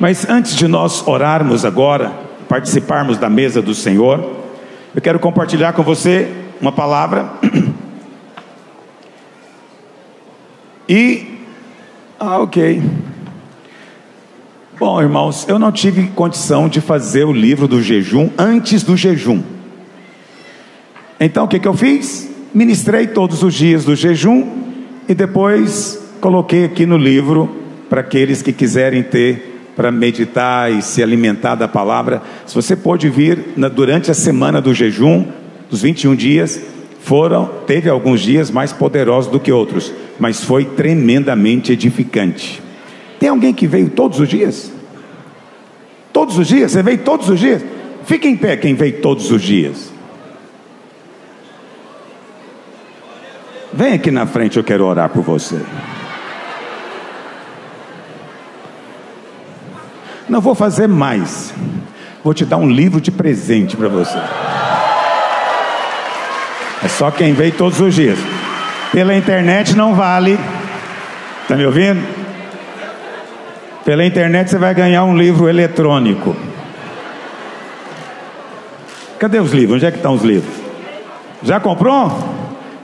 Mas antes de nós orarmos agora, participarmos da mesa do Senhor, eu quero compartilhar com você uma palavra. E. Ah, ok. Bom, irmãos, eu não tive condição de fazer o livro do jejum antes do jejum. Então o que, que eu fiz? Ministrei todos os dias do jejum e depois coloquei aqui no livro para aqueles que quiserem ter para meditar e se alimentar da palavra. Se você pode vir na, durante a semana do jejum, dos 21 dias, foram, teve alguns dias mais poderosos do que outros, mas foi tremendamente edificante. Tem alguém que veio todos os dias? Todos os dias? Você veio todos os dias? Fique em pé quem veio todos os dias. Vem aqui na frente, eu quero orar por você. Não vou fazer mais. Vou te dar um livro de presente para você. É só quem veio todos os dias. Pela internet não vale. Está me ouvindo? Pela internet você vai ganhar um livro eletrônico. Cadê os livros? Onde é que estão os livros? Já comprou?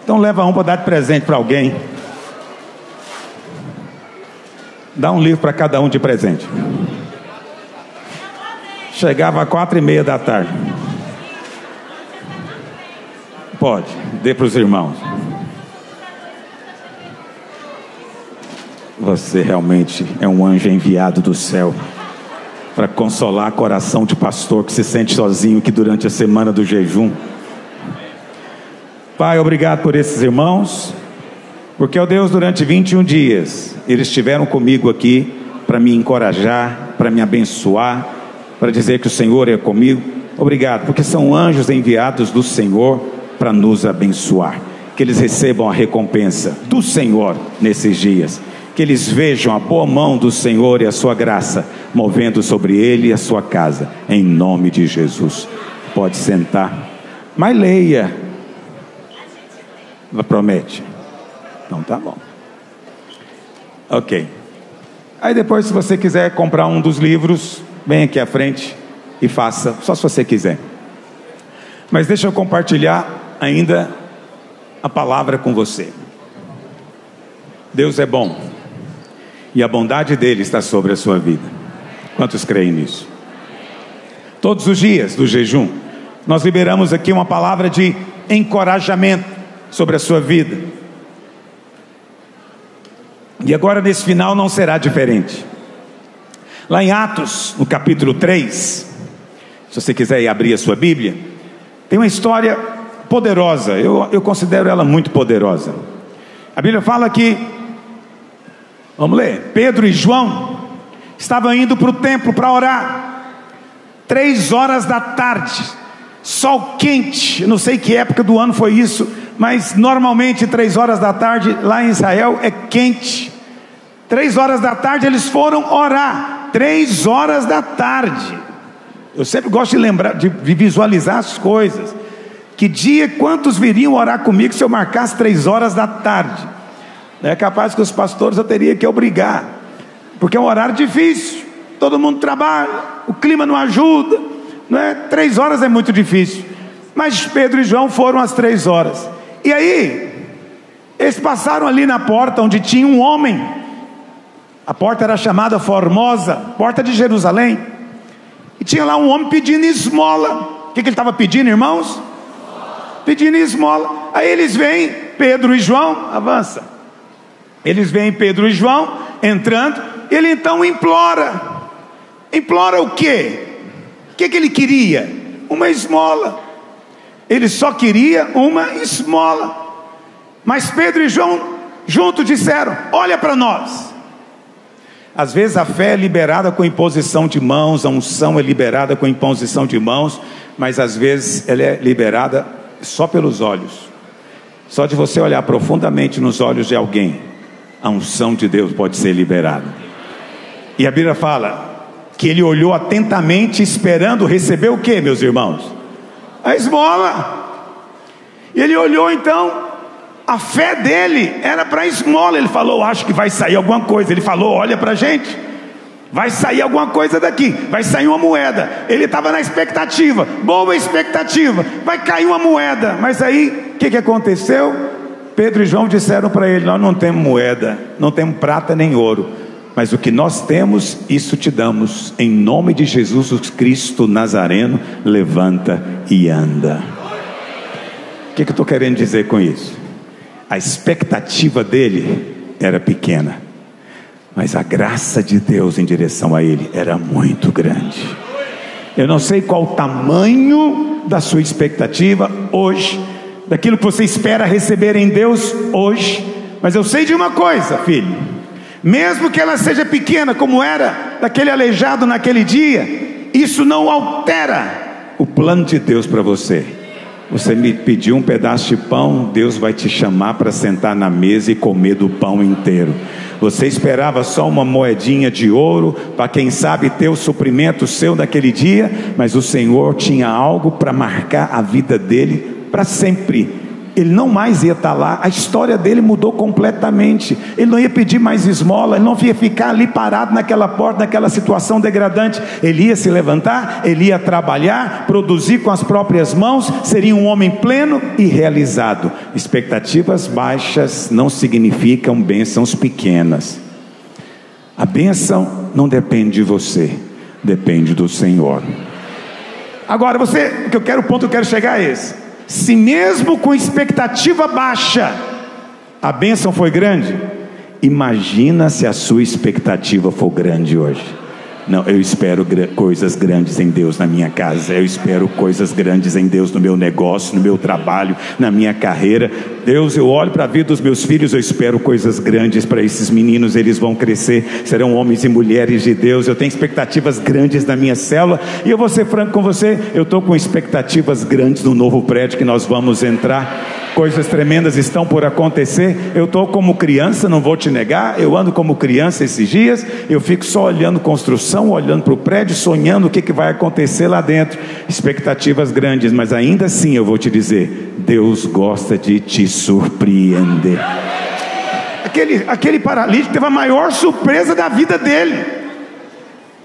Então leva um para dar de presente para alguém. Dá um livro para cada um de presente. Chegava às quatro e meia da tarde. Pode, dê para os irmãos. Você realmente é um anjo enviado do céu para consolar coração de pastor que se sente sozinho que durante a semana do jejum. Pai, obrigado por esses irmãos, porque, ó Deus, durante 21 dias eles estiveram comigo aqui para me encorajar, para me abençoar, para dizer que o Senhor é comigo. Obrigado, porque são anjos enviados do Senhor para nos abençoar. Que eles recebam a recompensa do Senhor nesses dias que eles vejam a boa mão do Senhor e a sua graça movendo sobre ele e a sua casa, em nome de Jesus. Pode sentar, mas leia. Promete? Então tá bom. Ok. Aí depois, se você quiser comprar um dos livros, vem aqui à frente e faça, só se você quiser. Mas deixa eu compartilhar ainda a palavra com você. Deus é bom e a bondade dele está sobre a sua vida. Quantos creem nisso? Todos os dias do jejum, nós liberamos aqui uma palavra de encorajamento sobre a sua vida. E agora nesse final não será diferente. Lá em Atos, no capítulo 3, se você quiser ir abrir a sua Bíblia, tem uma história poderosa, eu, eu considero ela muito poderosa. A Bíblia fala que Vamos ler. Pedro e João estavam indo para o templo para orar. Três horas da tarde, sol quente. Eu não sei que época do ano foi isso, mas normalmente três horas da tarde lá em Israel é quente. Três horas da tarde eles foram orar. Três horas da tarde. Eu sempre gosto de lembrar, de visualizar as coisas. Que dia, quantos viriam orar comigo se eu marcasse três horas da tarde? É capaz que os pastores eu teria que obrigar, porque é um horário difícil, todo mundo trabalha, o clima não ajuda, não é? Três horas é muito difícil. Mas Pedro e João foram às três horas. E aí, eles passaram ali na porta onde tinha um homem. A porta era chamada Formosa, porta de Jerusalém. E tinha lá um homem pedindo esmola. O que, ele estava pedindo, irmãos? Pedindo esmola. Aí eles vêm, Pedro e João, avança. Eles veem Pedro e João entrando, ele então implora. Implora o quê? O que, que ele queria? Uma esmola. Ele só queria uma esmola. Mas Pedro e João juntos disseram: Olha para nós. Às vezes a fé é liberada com imposição de mãos, a unção é liberada com imposição de mãos, mas às vezes ela é liberada só pelos olhos. Só de você olhar profundamente nos olhos de alguém a unção de Deus pode ser liberada. E a Bíblia fala que ele olhou atentamente, esperando receber o que, meus irmãos? A esmola. E ele olhou então, a fé dele era para esmola. Ele falou: Acho que vai sair alguma coisa. Ele falou: Olha para a gente. Vai sair alguma coisa daqui, vai sair uma moeda. Ele estava na expectativa, boa expectativa, vai cair uma moeda. Mas aí, o que, que aconteceu? Pedro e João disseram para ele: Nós não temos moeda, não temos prata nem ouro, mas o que nós temos, isso te damos. Em nome de Jesus Cristo Nazareno, levanta e anda. O que, que eu estou querendo dizer com isso? A expectativa dele era pequena mas a graça de Deus em direção a ele era muito grande. Eu não sei qual o tamanho da sua expectativa hoje, daquilo que você espera receber em Deus hoje, mas eu sei de uma coisa, filho, mesmo que ela seja pequena, como era daquele aleijado naquele dia, isso não altera o plano de Deus para você. Você me pediu um pedaço de pão, Deus vai te chamar para sentar na mesa e comer do pão inteiro. Você esperava só uma moedinha de ouro para quem sabe ter o suprimento seu naquele dia, mas o Senhor tinha algo para marcar a vida dele para sempre ele não mais ia estar lá, a história dele mudou completamente. Ele não ia pedir mais esmola, ele não ia ficar ali parado naquela porta, naquela situação degradante. Ele ia se levantar, ele ia trabalhar, produzir com as próprias mãos, seria um homem pleno e realizado. Expectativas baixas não significam bênçãos pequenas. A bênção não depende de você, depende do Senhor. Agora, você, que eu quero, o ponto que eu quero chegar é esse se mesmo com expectativa baixa, a bênção foi grande, imagina se a sua expectativa for grande hoje. Não, eu espero coisas grandes em Deus na minha casa, eu espero coisas grandes em Deus no meu negócio, no meu trabalho, na minha carreira. Deus, eu olho para a vida dos meus filhos, eu espero coisas grandes para esses meninos, eles vão crescer, serão homens e mulheres de Deus. Eu tenho expectativas grandes na minha célula, e eu vou ser franco com você, eu estou com expectativas grandes no novo prédio que nós vamos entrar coisas tremendas estão por acontecer. Eu estou como criança, não vou te negar, eu ando como criança esses dias, eu fico só olhando construção, olhando para o prédio, sonhando o que, que vai acontecer lá dentro. Expectativas grandes, mas ainda assim eu vou te dizer: Deus gosta de te surpreender. Aquele, aquele paralítico teve a maior surpresa da vida dele.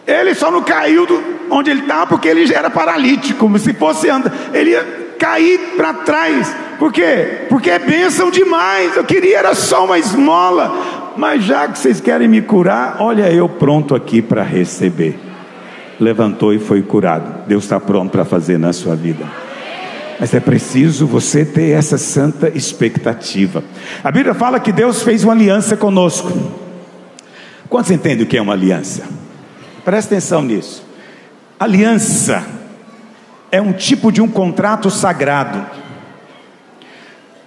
Ele só não caiu do, onde ele estava porque ele já era paralítico, como se fosse andar. Ele ia cair para trás por quê? Porque é bênção demais. Eu queria era só uma esmola. Mas já que vocês querem me curar, olha eu pronto aqui para receber. Levantou e foi curado. Deus está pronto para fazer na sua vida. Mas é preciso você ter essa santa expectativa. A Bíblia fala que Deus fez uma aliança conosco. Quantos entendem o que é uma aliança? Presta atenção nisso. Aliança é um tipo de um contrato sagrado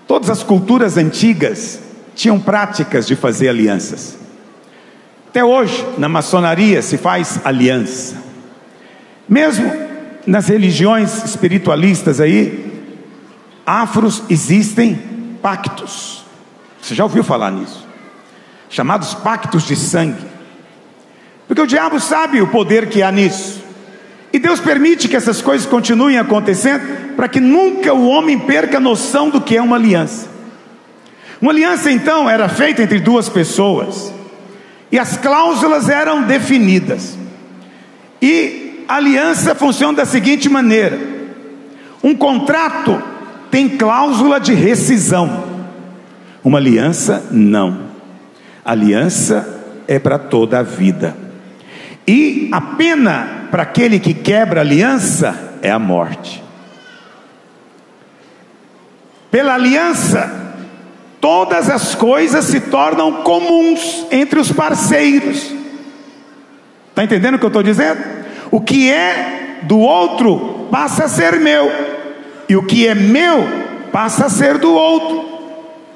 Todas as culturas antigas tinham práticas de fazer alianças. Até hoje, na maçonaria se faz aliança. Mesmo nas religiões espiritualistas aí, afros existem pactos. Você já ouviu falar nisso? Chamados pactos de sangue. Porque o diabo sabe o poder que há nisso. E Deus permite que essas coisas continuem acontecendo para que nunca o homem perca a noção do que é uma aliança. Uma aliança então era feita entre duas pessoas e as cláusulas eram definidas. E a aliança funciona da seguinte maneira: um contrato tem cláusula de rescisão, uma aliança não. aliança é para toda a vida. E a pena para aquele que quebra aliança é a morte. Pela aliança, todas as coisas se tornam comuns entre os parceiros. Está entendendo o que eu estou dizendo? O que é do outro passa a ser meu, e o que é meu passa a ser do outro.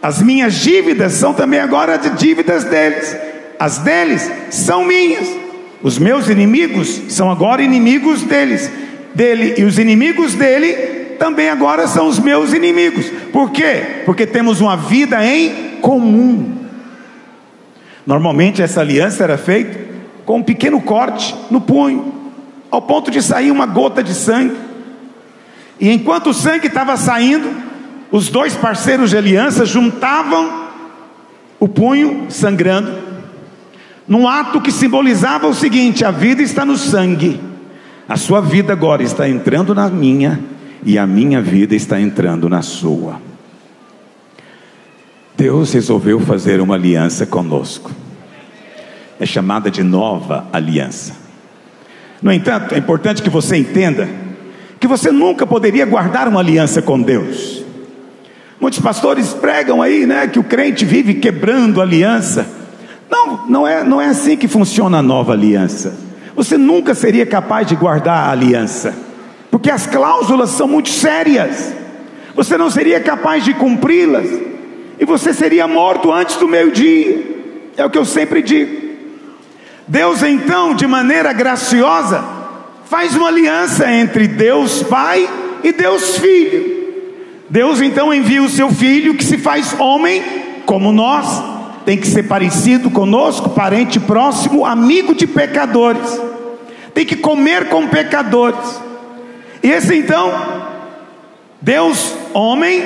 As minhas dívidas são também agora de dívidas deles, as deles são minhas. Os meus inimigos são agora inimigos deles, dele, e os inimigos dele também agora são os meus inimigos. Por quê? Porque temos uma vida em comum. Normalmente essa aliança era feita com um pequeno corte no punho, ao ponto de sair uma gota de sangue. E enquanto o sangue estava saindo, os dois parceiros de aliança juntavam o punho sangrando num ato que simbolizava o seguinte: a vida está no sangue, a sua vida agora está entrando na minha, e a minha vida está entrando na sua. Deus resolveu fazer uma aliança conosco, é chamada de nova aliança. No entanto, é importante que você entenda que você nunca poderia guardar uma aliança com Deus. Muitos pastores pregam aí, né, que o crente vive quebrando aliança. Não, não é, não é assim que funciona a nova aliança. Você nunca seria capaz de guardar a aliança, porque as cláusulas são muito sérias. Você não seria capaz de cumpri-las, e você seria morto antes do meio-dia. É o que eu sempre digo. Deus, então, de maneira graciosa, faz uma aliança entre Deus Pai e Deus Filho. Deus então envia o seu filho que se faz homem como nós, tem que ser parecido conosco, parente próximo, amigo de pecadores, tem que comer com pecadores. E esse então, Deus homem,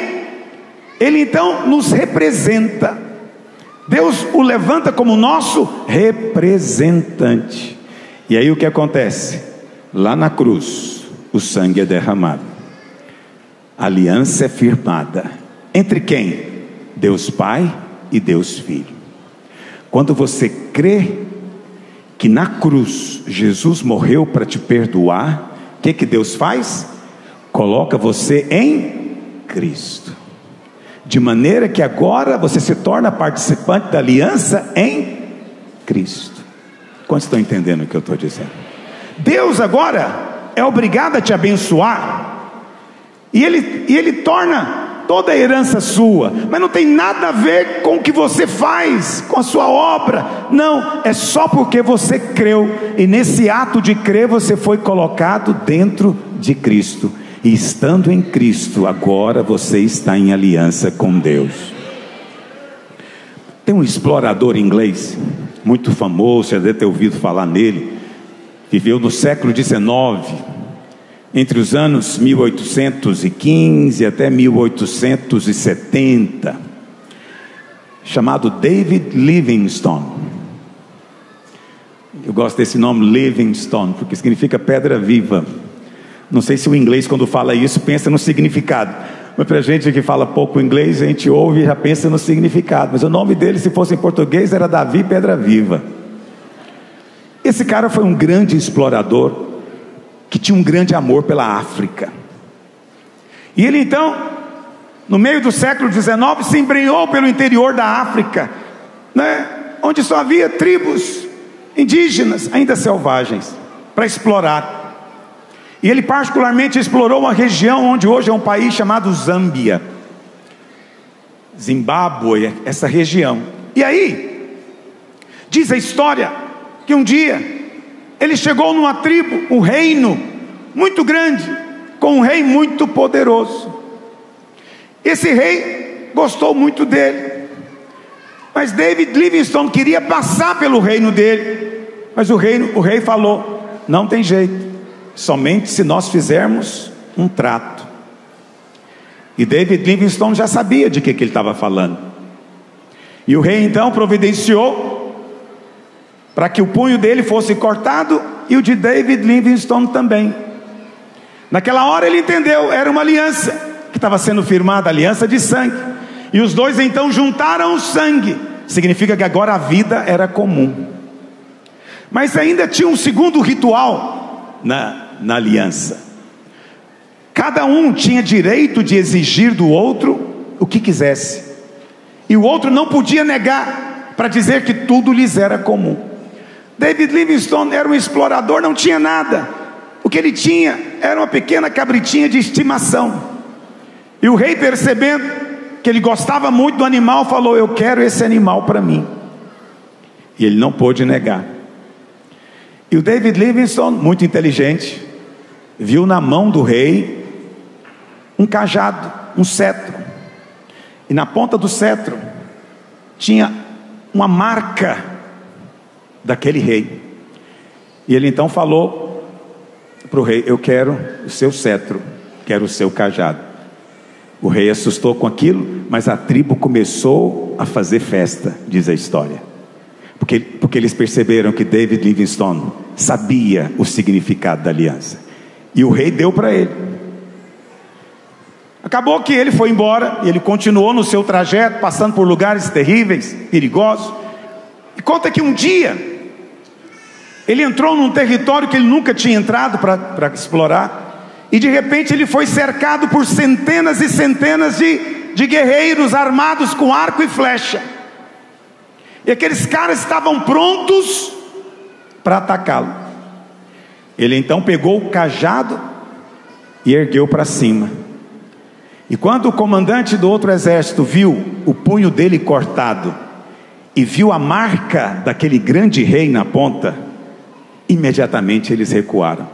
ele então nos representa. Deus o levanta como nosso representante. E aí o que acontece? Lá na cruz, o sangue é derramado aliança é firmada. Entre quem? Deus Pai e Deus Filho. Quando você crê que na cruz Jesus morreu para te perdoar, o que, que Deus faz? Coloca você em Cristo. De maneira que agora você se torna participante da aliança em Cristo. Quantos estão entendendo o que eu estou dizendo? Deus agora é obrigado a te abençoar e ele, e ele torna toda a herança sua, mas não tem nada a ver com o que você faz, com a sua obra, não, é só porque você creu, e nesse ato de crer você foi colocado dentro de Cristo, e estando em Cristo, agora você está em aliança com Deus. Tem um explorador inglês, muito famoso, você deve ter ouvido falar nele, viveu no século XIX, entre os anos 1815 até 1870, chamado David Livingstone. Eu gosto desse nome Livingstone, porque significa pedra viva. Não sei se o inglês, quando fala isso, pensa no significado. Mas para gente que fala pouco inglês, a gente ouve e já pensa no significado. Mas o nome dele, se fosse em português, era Davi Pedra Viva. Esse cara foi um grande explorador, que tinha um grande amor pela África. E ele então, no meio do século XIX, se embrenhou pelo interior da África, né, onde só havia tribos indígenas, ainda selvagens, para explorar. E ele particularmente explorou uma região onde hoje é um país chamado Zâmbia, Zimbábue, essa região. E aí, diz a história que um dia ele chegou numa tribo, um reino muito grande, com um rei muito poderoso. Esse rei gostou muito dele, mas David Livingstone queria passar pelo reino dele, mas o, reino, o rei falou: não tem jeito, somente se nós fizermos um trato. E David Livingstone já sabia de que, que ele estava falando. E o rei então providenciou para que o punho dele fosse cortado e o de David Livingstone também. Naquela hora ele entendeu, era uma aliança que estava sendo firmada, aliança de sangue. E os dois então juntaram o sangue, significa que agora a vida era comum. Mas ainda tinha um segundo ritual na, na aliança. Cada um tinha direito de exigir do outro o que quisesse, e o outro não podia negar para dizer que tudo lhes era comum. David Livingstone era um explorador, não tinha nada. O que ele tinha era uma pequena cabritinha de estimação. E o rei, percebendo que ele gostava muito do animal, falou: Eu quero esse animal para mim. E ele não pôde negar. E o David Livingstone, muito inteligente, viu na mão do rei um cajado, um cetro. E na ponta do cetro tinha uma marca daquele rei. E ele então falou para o rei: Eu quero o seu cetro, quero o seu cajado. O rei assustou com aquilo, mas a tribo começou a fazer festa, diz a história. Porque, porque eles perceberam que David Livingstone sabia o significado da aliança. E o rei deu para ele. Acabou que ele foi embora e ele continuou no seu trajeto, passando por lugares terríveis, perigosos. E conta que um dia ele entrou num território que ele nunca tinha entrado para explorar. E de repente ele foi cercado por centenas e centenas de, de guerreiros armados com arco e flecha. E aqueles caras estavam prontos para atacá-lo. Ele então pegou o cajado e ergueu para cima. E quando o comandante do outro exército viu o punho dele cortado e viu a marca daquele grande rei na ponta, imediatamente eles recuaram,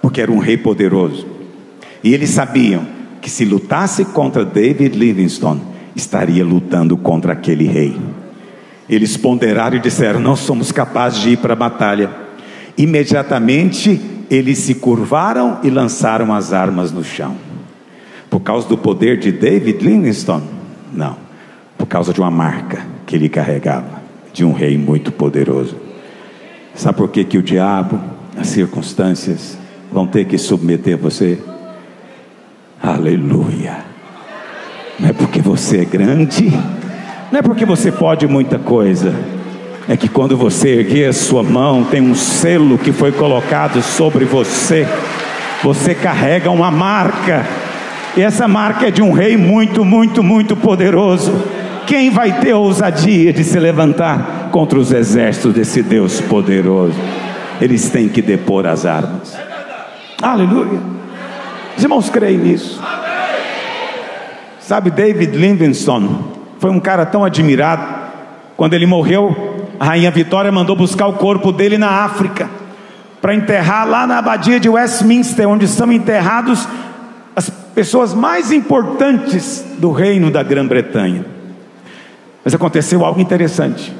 porque era um rei poderoso. E eles sabiam que se lutasse contra David Livingstone, estaria lutando contra aquele rei. Eles ponderaram e disseram: Não somos capazes de ir para a batalha. Imediatamente eles se curvaram e lançaram as armas no chão. Por causa do poder de David Livingstone? Não, por causa de uma marca que ele carregava, de um rei muito poderoso. Sabe por que, que o diabo, as circunstâncias, vão ter que submeter você? Aleluia. Não é porque você é grande, não é porque você pode muita coisa, é que quando você erguer a sua mão, tem um selo que foi colocado sobre você, você carrega uma marca e essa marca é de um rei muito, muito, muito poderoso. Quem vai ter ousadia de se levantar contra os exércitos desse Deus poderoso? Eles têm que depor as armas. Aleluia. Os irmãos creem nisso. Sabe, David Livingstone foi um cara tão admirado. Quando ele morreu, a rainha Vitória mandou buscar o corpo dele na África para enterrar lá na abadia de Westminster, onde estão enterrados pessoas mais importantes do reino da Grã-Bretanha. Mas aconteceu algo interessante.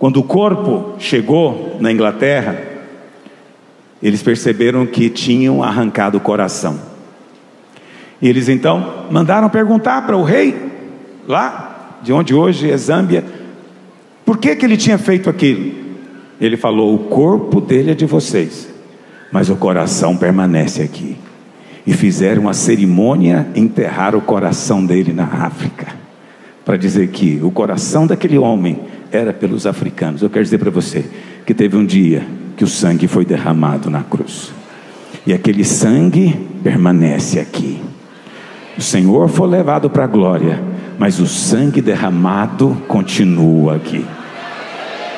Quando o corpo chegou na Inglaterra, eles perceberam que tinham arrancado o coração. E eles então mandaram perguntar para o rei, lá de onde hoje é Zâmbia, por que, que ele tinha feito aquilo. Ele falou: O corpo dele é de vocês, mas o coração permanece aqui e fizeram uma cerimônia enterrar o coração dele na África, para dizer que o coração daquele homem era pelos africanos. Eu quero dizer para você que teve um dia que o sangue foi derramado na cruz, e aquele sangue permanece aqui. O Senhor foi levado para a glória, mas o sangue derramado continua aqui.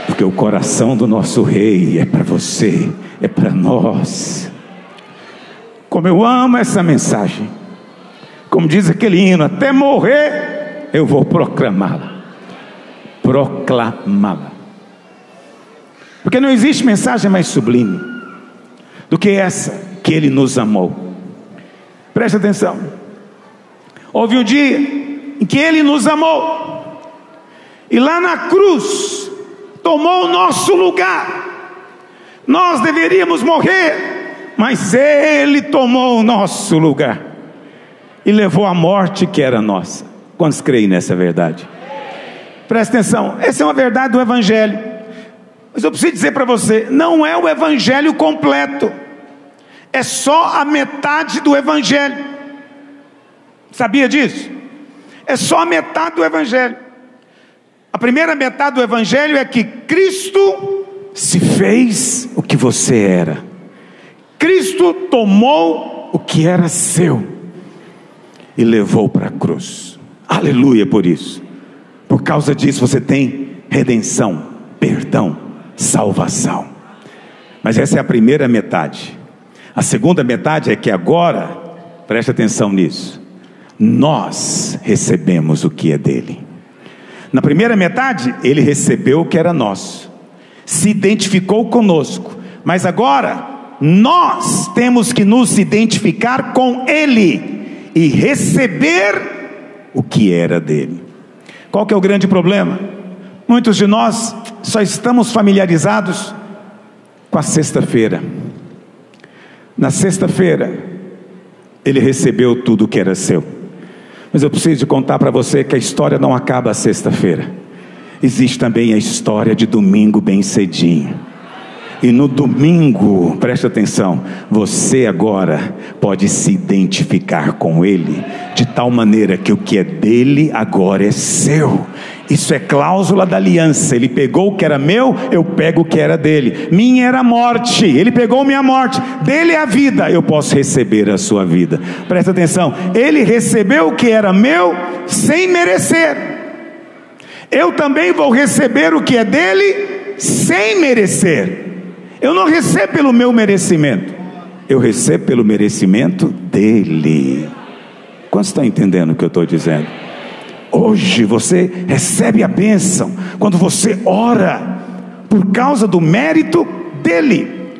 Porque o coração do nosso rei é para você, é para nós. Como eu amo essa mensagem. Como diz aquele hino, até morrer eu vou proclamá-la. Proclamá-la. Porque não existe mensagem mais sublime do que essa que ele nos amou. Preste atenção. Houve um dia em que ele nos amou. E lá na cruz tomou o nosso lugar. Nós deveríamos morrer mas Ele tomou o nosso lugar e levou a morte que era nossa. Quantos creem nessa verdade? Presta atenção, essa é uma verdade do Evangelho. Mas eu preciso dizer para você: não é o Evangelho completo, é só a metade do Evangelho. Sabia disso? É só a metade do Evangelho. A primeira metade do Evangelho é que Cristo se fez o que você era. Cristo tomou o que era seu e levou para a cruz. Aleluia por isso. Por causa disso você tem redenção, perdão, salvação. Mas essa é a primeira metade. A segunda metade é que agora, preste atenção nisso, nós recebemos o que é dele. Na primeira metade, ele recebeu o que era nosso, se identificou conosco, mas agora nós temos que nos identificar com Ele e receber o que era dele. Qual que é o grande problema? Muitos de nós só estamos familiarizados com a sexta-feira. Na sexta-feira, ele recebeu tudo o que era seu. Mas eu preciso contar para você que a história não acaba sexta-feira. existe também a história de domingo bem cedinho. E no domingo, preste atenção, você agora pode se identificar com Ele, de tal maneira que o que é dele agora é seu. Isso é cláusula da aliança. Ele pegou o que era meu, eu pego o que era dele. Minha era a morte, ele pegou minha morte. Dele é a vida, eu posso receber a sua vida. Presta atenção, ele recebeu o que era meu sem merecer. Eu também vou receber o que é dele sem merecer. Eu não recebo pelo meu merecimento, eu recebo pelo merecimento dele. Quantos estão entendendo o que eu estou dizendo? Hoje você recebe a bênção quando você ora por causa do mérito dele.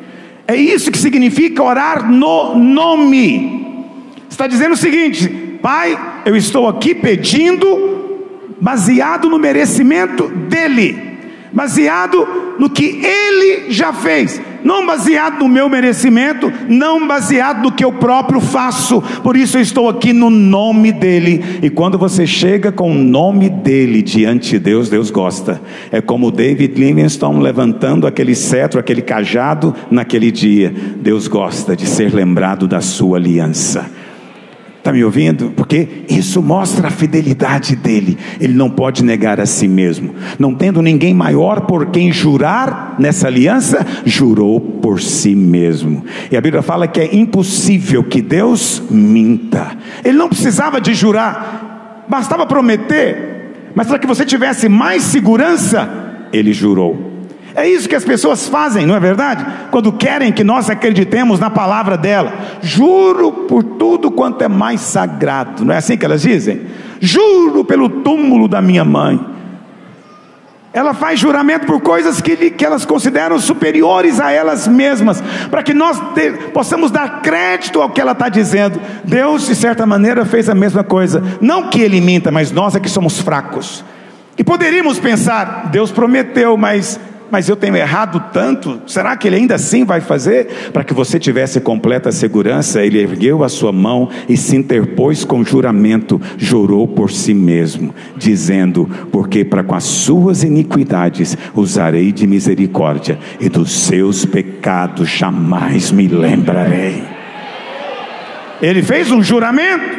É isso que significa orar no nome. Está dizendo o seguinte: Pai, eu estou aqui pedindo baseado no merecimento dele baseado no que Ele já fez, não baseado no meu merecimento, não baseado no que eu próprio faço. Por isso eu estou aqui no nome dEle. E quando você chega com o nome dEle diante de Deus, Deus gosta. É como David Livingstone levantando aquele cetro, aquele cajado naquele dia. Deus gosta de ser lembrado da sua aliança. Está me ouvindo? Porque isso mostra a fidelidade dele. Ele não pode negar a si mesmo. Não tendo ninguém maior por quem jurar nessa aliança, jurou por si mesmo. E a Bíblia fala que é impossível que Deus minta. Ele não precisava de jurar, bastava prometer. Mas para que você tivesse mais segurança, ele jurou. É isso que as pessoas fazem, não é verdade? Quando querem que nós acreditemos na palavra dela. Juro por tudo quanto é mais sagrado. Não é assim que elas dizem? Juro pelo túmulo da minha mãe. Ela faz juramento por coisas que, que elas consideram superiores a elas mesmas, para que nós de, possamos dar crédito ao que ela está dizendo. Deus, de certa maneira, fez a mesma coisa. Não que ele minta, mas nós é que somos fracos. E poderíamos pensar, Deus prometeu, mas mas eu tenho errado tanto, será que ele ainda assim vai fazer? Para que você tivesse completa segurança, ele ergueu a sua mão e se interpôs com juramento, jurou por si mesmo, dizendo: Porque para com as suas iniquidades usarei de misericórdia, e dos seus pecados jamais me lembrarei. Ele fez um juramento,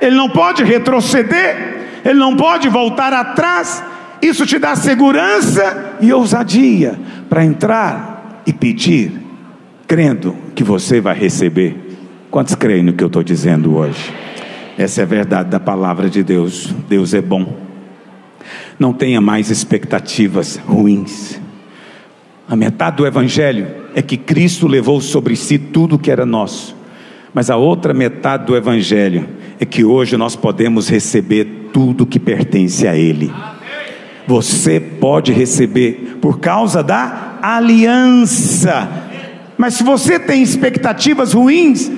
ele não pode retroceder, ele não pode voltar atrás, isso te dá segurança e ousadia para entrar e pedir, crendo que você vai receber. Quantos creem no que eu estou dizendo hoje? Essa é a verdade da palavra de Deus. Deus é bom. Não tenha mais expectativas ruins. A metade do Evangelho é que Cristo levou sobre si tudo que era nosso. Mas a outra metade do Evangelho é que hoje nós podemos receber tudo que pertence a Ele você pode receber por causa da aliança. Mas se você tem expectativas ruins,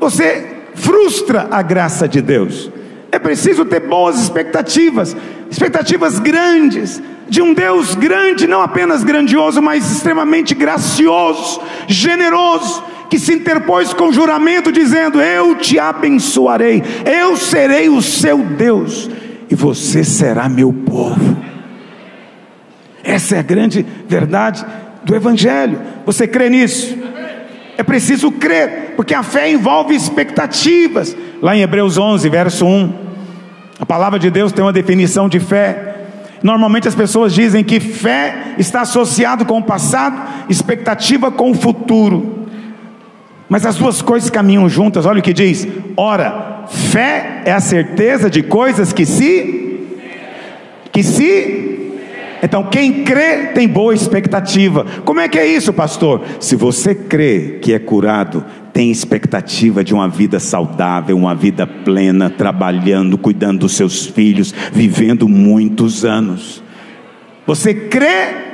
você frustra a graça de Deus. É preciso ter boas expectativas, expectativas grandes, de um Deus grande, não apenas grandioso, mas extremamente gracioso, generoso, que se interpôs com juramento, dizendo: Eu te abençoarei, eu serei o seu Deus, e você será meu povo. Essa é a grande verdade do Evangelho. Você crê nisso? É preciso crer, porque a fé envolve expectativas. Lá em Hebreus 11, verso 1, a palavra de Deus tem uma definição de fé. Normalmente as pessoas dizem que fé está associado com o passado, expectativa com o futuro. Mas as duas coisas caminham juntas. Olha o que diz: ora, fé é a certeza de coisas que se que se então, quem crê tem boa expectativa. Como é que é isso, pastor? Se você crê que é curado, tem expectativa de uma vida saudável, uma vida plena, trabalhando, cuidando dos seus filhos, vivendo muitos anos. Você crê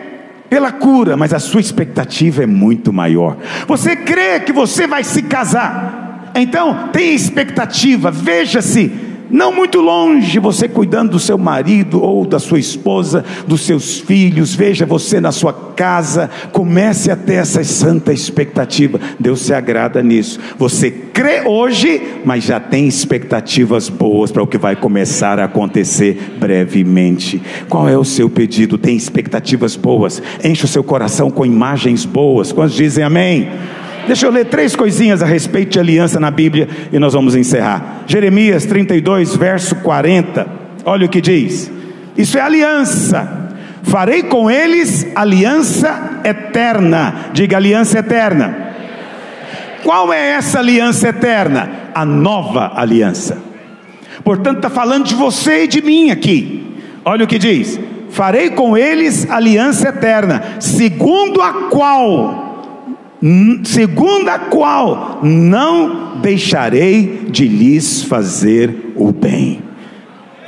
pela cura, mas a sua expectativa é muito maior. Você crê que você vai se casar, então tem expectativa, veja se não muito longe, você cuidando do seu marido ou da sua esposa, dos seus filhos, veja você na sua casa, comece a ter essa santa expectativa. Deus se agrada nisso. Você crê hoje, mas já tem expectativas boas para o que vai começar a acontecer brevemente. Qual é o seu pedido? Tem expectativas boas? Enche o seu coração com imagens boas. Quantos dizem amém? Deixa eu ler três coisinhas a respeito de aliança na Bíblia e nós vamos encerrar. Jeremias 32, verso 40. Olha o que diz: Isso é aliança. Farei com eles aliança eterna. Diga aliança eterna. Qual é essa aliança eterna? A nova aliança. Portanto, está falando de você e de mim aqui. Olha o que diz: Farei com eles aliança eterna, segundo a qual segundo a qual não deixarei de lhes fazer o bem.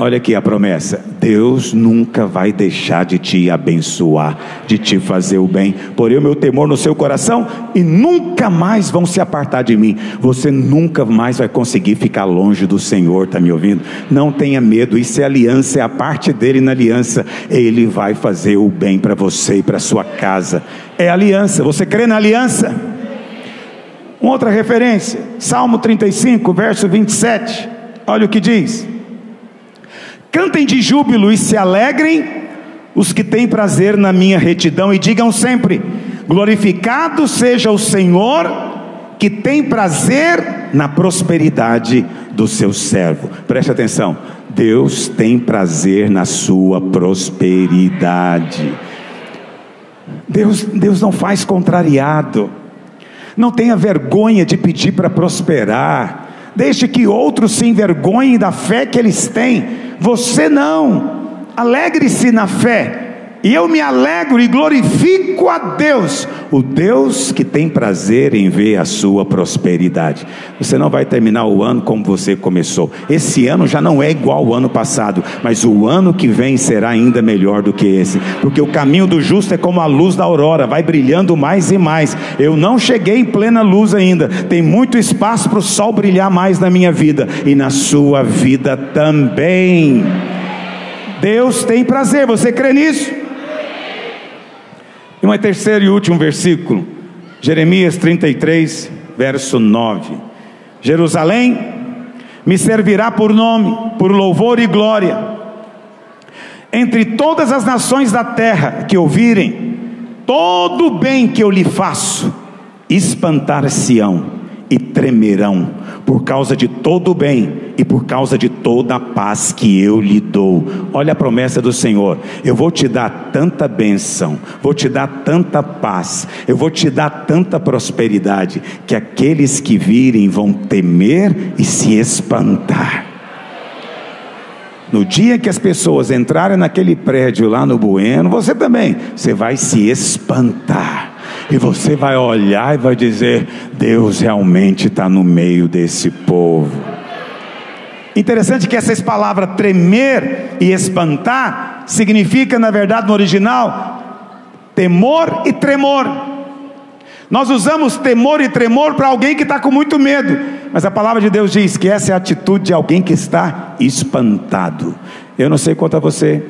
Olha aqui a promessa: Deus nunca vai deixar de te abençoar, de te fazer o bem. Porém, o meu temor no seu coração e nunca mais vão se apartar de mim. Você nunca mais vai conseguir ficar longe do Senhor, está me ouvindo? Não tenha medo, isso é aliança, é a parte dele na aliança. Ele vai fazer o bem para você e para sua casa. É aliança. Você crê na aliança? Uma outra referência, Salmo 35, verso 27. Olha o que diz. Cantem de júbilo e se alegrem os que têm prazer na minha retidão, e digam sempre: Glorificado seja o Senhor, que tem prazer na prosperidade do seu servo. Preste atenção: Deus tem prazer na sua prosperidade. Deus, Deus não faz contrariado. Não tenha vergonha de pedir para prosperar. Deixe que outros se envergonhem da fé que eles têm você não. Alegre-se na fé. E eu me alegro e glorifico a Deus, o Deus que tem prazer em ver a sua prosperidade. Você não vai terminar o ano como você começou. Esse ano já não é igual ao ano passado, mas o ano que vem será ainda melhor do que esse, porque o caminho do justo é como a luz da aurora, vai brilhando mais e mais. Eu não cheguei em plena luz ainda, tem muito espaço para o sol brilhar mais na minha vida e na sua vida também. Deus tem prazer, você crê nisso? E um terceiro e último versículo, Jeremias 33, verso 9: Jerusalém me servirá por nome, por louvor e glória, entre todas as nações da terra que ouvirem todo o bem que eu lhe faço, espantar-se-ão e tremerão por causa de todo o bem e por causa de toda a paz que eu lhe dou. Olha a promessa do Senhor: eu vou te dar tanta bênção, vou te dar tanta paz, eu vou te dar tanta prosperidade, que aqueles que virem vão temer e se espantar. No dia que as pessoas entrarem naquele prédio lá no Bueno, você também, você vai se espantar e você vai olhar e vai dizer: Deus realmente está no meio desse povo. Interessante que essas palavras tremer e espantar significa, na verdade, no original, temor e tremor. Nós usamos temor e tremor para alguém que está com muito medo, mas a palavra de Deus diz que essa é a atitude de alguém que está espantado. Eu não sei quanto a você,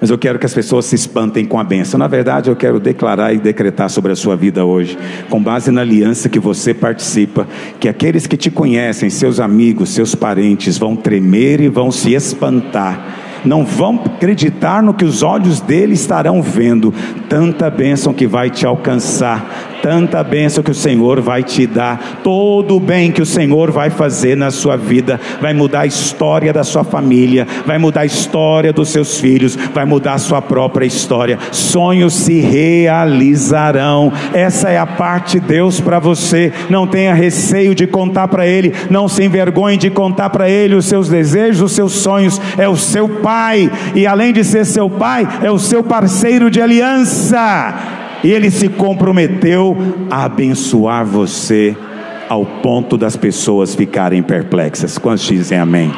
mas eu quero que as pessoas se espantem com a benção. Na verdade, eu quero declarar e decretar sobre a sua vida hoje, com base na aliança que você participa, que aqueles que te conhecem, seus amigos, seus parentes, vão tremer e vão se espantar. Não vão acreditar no que os olhos dele estarão vendo, tanta bênção que vai te alcançar, tanta bênção que o Senhor vai te dar, todo o bem que o Senhor vai fazer na sua vida, vai mudar a história da sua família, vai mudar a história dos seus filhos, vai mudar a sua própria história. Sonhos se realizarão. Essa é a parte de Deus para você. Não tenha receio de contar para Ele, não se envergonhe de contar para Ele os seus desejos, os seus sonhos. É o seu Pai, e além de ser seu Pai, é o seu parceiro de aliança ele se comprometeu a abençoar você ao ponto das pessoas ficarem perplexas. Quantos dizem amém?